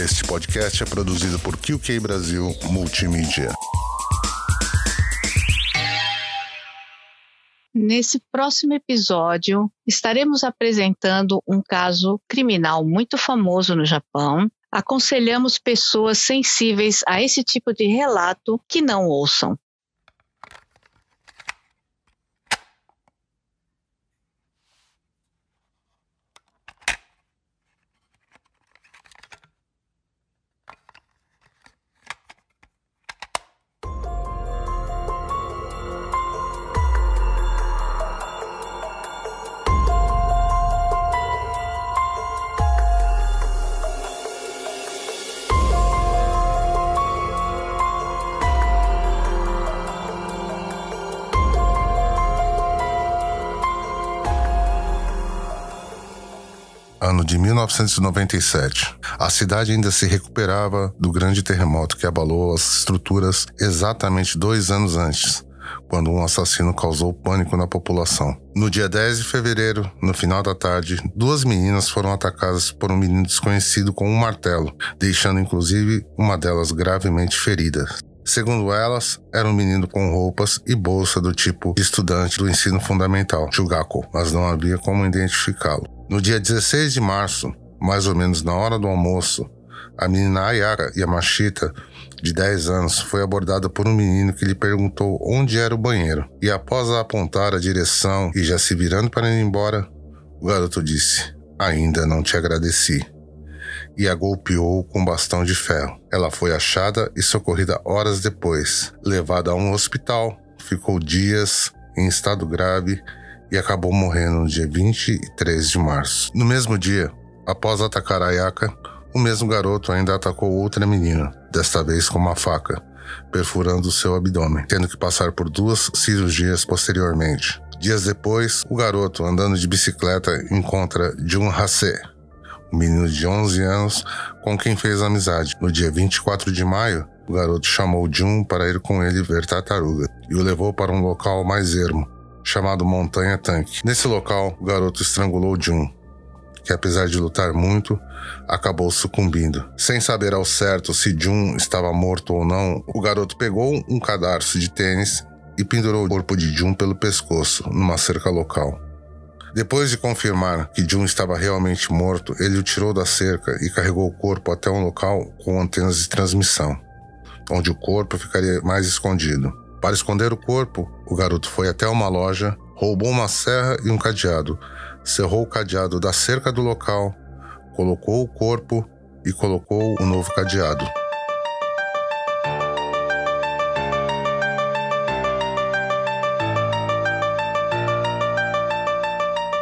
Este podcast é produzido por QK Brasil Multimídia. Nesse próximo episódio, estaremos apresentando um caso criminal muito famoso no Japão. Aconselhamos pessoas sensíveis a esse tipo de relato que não ouçam. De 1997. A cidade ainda se recuperava do grande terremoto que abalou as estruturas exatamente dois anos antes, quando um assassino causou pânico na população. No dia 10 de fevereiro, no final da tarde, duas meninas foram atacadas por um menino desconhecido com um martelo, deixando inclusive uma delas gravemente ferida. Segundo elas, era um menino com roupas e bolsa do tipo estudante do ensino fundamental, Chugako, mas não havia como identificá-lo. No dia 16 de março, mais ou menos na hora do almoço, a menina Ayaka Yamashita, de 10 anos, foi abordada por um menino que lhe perguntou onde era o banheiro. E após apontar a direção e já se virando para ir embora, o garoto disse: Ainda não te agradeci. E a golpeou com um bastão de ferro. Ela foi achada e socorrida horas depois. Levada a um hospital, ficou dias em estado grave e acabou morrendo no dia 23 de março. No mesmo dia, após atacar a Ayaka, o mesmo garoto ainda atacou outra menina, desta vez com uma faca, perfurando seu abdômen, tendo que passar por duas cirurgias posteriormente. Dias depois, o garoto, andando de bicicleta, encontra Jun Hase, um menino de 11 anos com quem fez amizade. No dia 24 de maio, o garoto chamou Jun para ir com ele ver tartaruga e o levou para um local mais ermo, chamado Montanha Tanque. Nesse local, o garoto estrangulou Jun, que apesar de lutar muito, acabou sucumbindo. Sem saber ao certo se Jun estava morto ou não, o garoto pegou um cadarço de tênis e pendurou o corpo de Jun pelo pescoço, numa cerca local. Depois de confirmar que Jun estava realmente morto, ele o tirou da cerca e carregou o corpo até um local com antenas de transmissão, onde o corpo ficaria mais escondido. Para esconder o corpo, o garoto foi até uma loja, roubou uma serra e um cadeado, cerrou o cadeado da cerca do local, colocou o corpo e colocou o novo cadeado.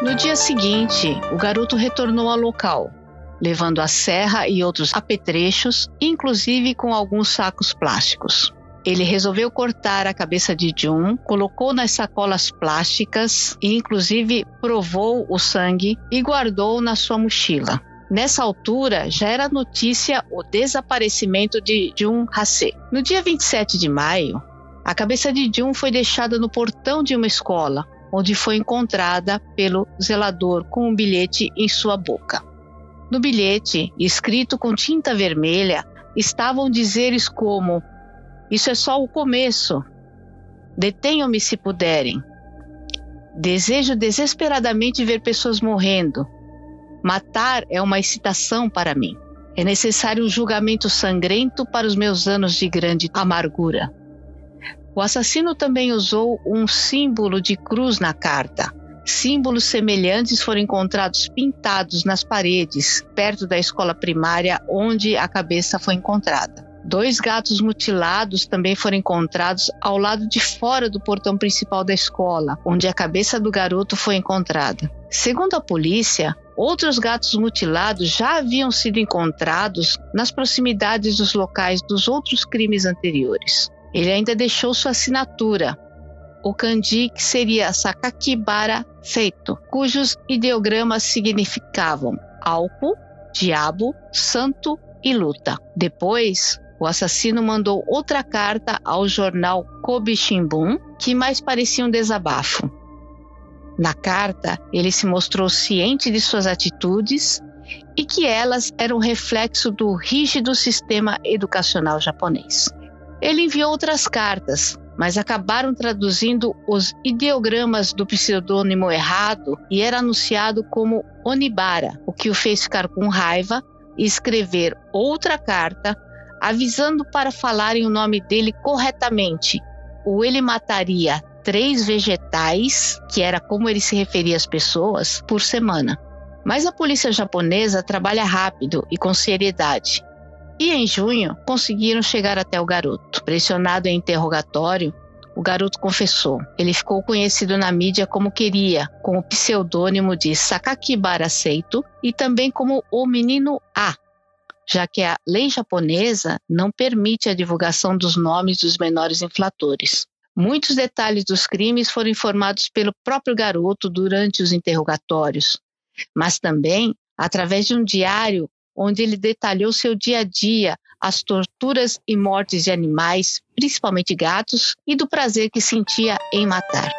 No dia seguinte, o garoto retornou ao local, levando a serra e outros apetrechos, inclusive com alguns sacos plásticos. Ele resolveu cortar a cabeça de Jun, colocou nas sacolas plásticas e, inclusive, provou o sangue e guardou na sua mochila. Nessa altura, já era notícia o desaparecimento de Jun Hase. No dia 27 de maio, a cabeça de Jun foi deixada no portão de uma escola, onde foi encontrada pelo zelador com um bilhete em sua boca. No bilhete, escrito com tinta vermelha, estavam dizeres como isso é só o começo. Detenham-me se puderem. Desejo desesperadamente ver pessoas morrendo. Matar é uma excitação para mim. É necessário um julgamento sangrento para os meus anos de grande amargura. O assassino também usou um símbolo de cruz na carta. Símbolos semelhantes foram encontrados pintados nas paredes, perto da escola primária onde a cabeça foi encontrada. Dois gatos mutilados também foram encontrados ao lado de fora do portão principal da escola, onde a cabeça do garoto foi encontrada. Segundo a polícia, outros gatos mutilados já haviam sido encontrados nas proximidades dos locais dos outros crimes anteriores. Ele ainda deixou sua assinatura, o kanji que seria Sakakibara feito, cujos ideogramas significavam álcool, diabo, santo e luta. Depois, o assassino mandou outra carta ao jornal Kobe Shimbun, que mais parecia um desabafo. Na carta, ele se mostrou ciente de suas atitudes e que elas eram reflexo do rígido sistema educacional japonês. Ele enviou outras cartas, mas acabaram traduzindo os ideogramas do pseudônimo errado e era anunciado como Onibara, o que o fez ficar com raiva e escrever outra carta avisando para falarem o nome dele corretamente, ou ele mataria três vegetais, que era como ele se referia às pessoas, por semana. Mas a polícia japonesa trabalha rápido e com seriedade. E em junho conseguiram chegar até o garoto. Pressionado em interrogatório, o garoto confessou. Ele ficou conhecido na mídia como queria, com o pseudônimo de Sakakibara Seito e também como o Menino A, já que a lei japonesa não permite a divulgação dos nomes dos menores inflatores. Muitos detalhes dos crimes foram informados pelo próprio garoto durante os interrogatórios, mas também através de um diário onde ele detalhou seu dia a dia, as torturas e mortes de animais, principalmente gatos, e do prazer que sentia em matar.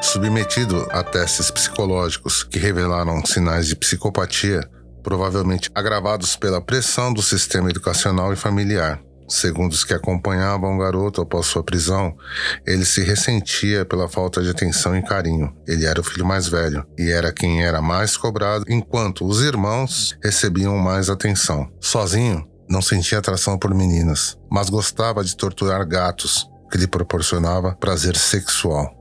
Submetido a testes psicológicos que revelaram sinais de psicopatia, provavelmente agravados pela pressão do sistema educacional e familiar. Segundo os que acompanhavam o garoto após sua prisão, ele se ressentia pela falta de atenção e carinho. Ele era o filho mais velho e era quem era mais cobrado, enquanto os irmãos recebiam mais atenção. Sozinho, não sentia atração por meninas, mas gostava de torturar gatos, que lhe proporcionava prazer sexual.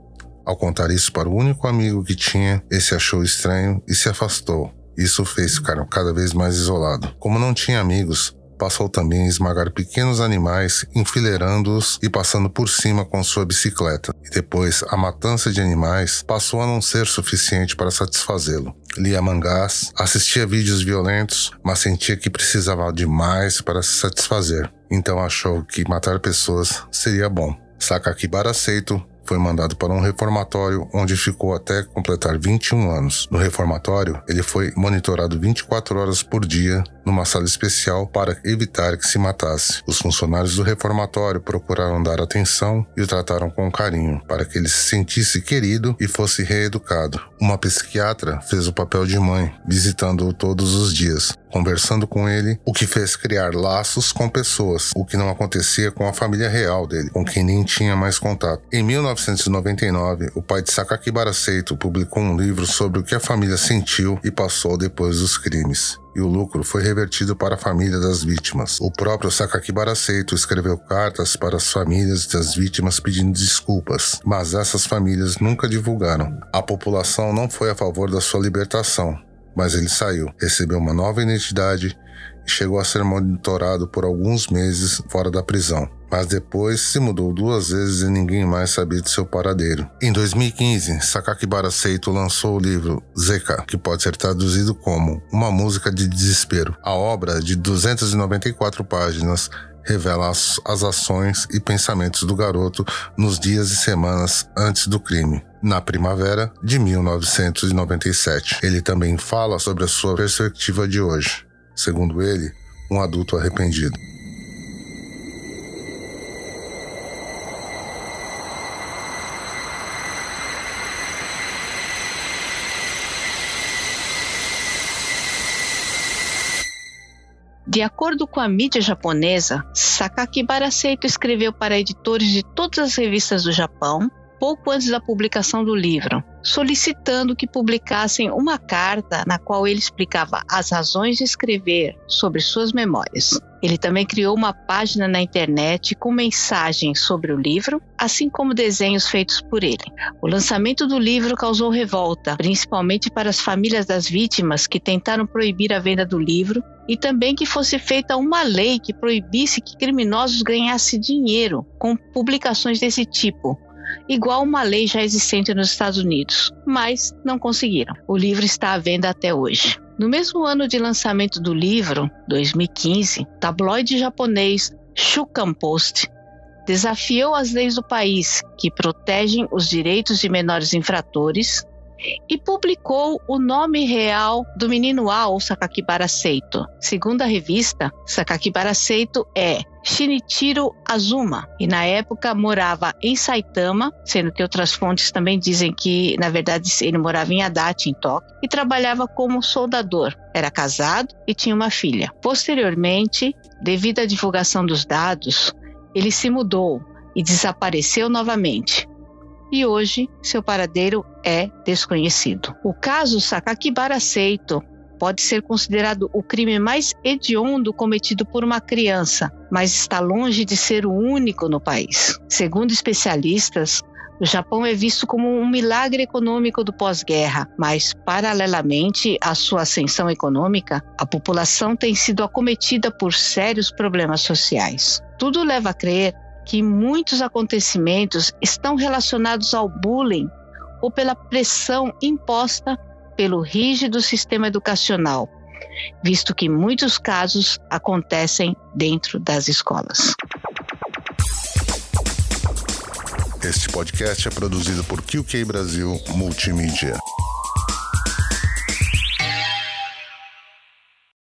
Ao contar isso para o único amigo que tinha, esse achou estranho e se afastou. Isso fez ficar cada vez mais isolado. Como não tinha amigos, passou também a esmagar pequenos animais, enfileirando-os e passando por cima com sua bicicleta. E depois, a matança de animais passou a não ser suficiente para satisfazê-lo. Lia mangás, assistia vídeos violentos, mas sentia que precisava de mais para se satisfazer. Então achou que matar pessoas seria bom. Sakakibara Seito foi mandado para um reformatório onde ficou até completar 21 anos. No reformatório, ele foi monitorado 24 horas por dia numa sala especial para evitar que se matasse. Os funcionários do reformatório procuraram dar atenção e o trataram com carinho, para que ele se sentisse querido e fosse reeducado. Uma psiquiatra fez o papel de mãe, visitando-o todos os dias, conversando com ele, o que fez criar laços com pessoas, o que não acontecia com a família real dele, com quem nem tinha mais contato. Em 1999, o pai de Sakakibara Seito publicou um livro sobre o que a família sentiu e passou depois dos crimes e o lucro foi revertido para a família das vítimas. O próprio Sakakibara Seito escreveu cartas para as famílias das vítimas pedindo desculpas, mas essas famílias nunca divulgaram. A população não foi a favor da sua libertação, mas ele saiu, recebeu uma nova identidade e chegou a ser monitorado por alguns meses fora da prisão mas depois se mudou duas vezes e ninguém mais sabia de seu paradeiro. Em 2015, Sakakibara Seito lançou o livro Zeka, que pode ser traduzido como Uma Música de Desespero. A obra, de 294 páginas, revela as, as ações e pensamentos do garoto nos dias e semanas antes do crime na primavera de 1997. Ele também fala sobre a sua perspectiva de hoje. Segundo ele, um adulto arrependido. De acordo com a mídia japonesa, Sakakibara Seito escreveu para editores de todas as revistas do Japão pouco antes da publicação do livro, solicitando que publicassem uma carta na qual ele explicava as razões de escrever sobre suas memórias. Ele também criou uma página na internet com mensagens sobre o livro, assim como desenhos feitos por ele. O lançamento do livro causou revolta, principalmente para as famílias das vítimas que tentaram proibir a venda do livro e também que fosse feita uma lei que proibisse que criminosos ganhassem dinheiro com publicações desse tipo, igual uma lei já existente nos Estados Unidos, mas não conseguiram. O livro está à venda até hoje. No mesmo ano de lançamento do livro, 2015, o tabloide japonês Shukan Post desafiou as leis do país que protegem os direitos de menores infratores e publicou o nome real do menino A ou Sakakibara Seito. Segundo a revista, Sakakibara Seito é Shinichiro Azuma e na época morava em Saitama, sendo que outras fontes também dizem que na verdade ele morava em Adachi, em Tóquio, e trabalhava como soldador. Era casado e tinha uma filha. Posteriormente, devido à divulgação dos dados, ele se mudou e desapareceu novamente. E hoje seu paradeiro é desconhecido. O caso Sakakibara Seito pode ser considerado o crime mais hediondo cometido por uma criança, mas está longe de ser o único no país. Segundo especialistas, o Japão é visto como um milagre econômico do pós-guerra, mas, paralelamente à sua ascensão econômica, a população tem sido acometida por sérios problemas sociais. Tudo leva a crer que muitos acontecimentos estão relacionados ao bullying ou pela pressão imposta pelo rígido sistema educacional, visto que muitos casos acontecem dentro das escolas. Este podcast é produzido por QK Brasil Multimídia.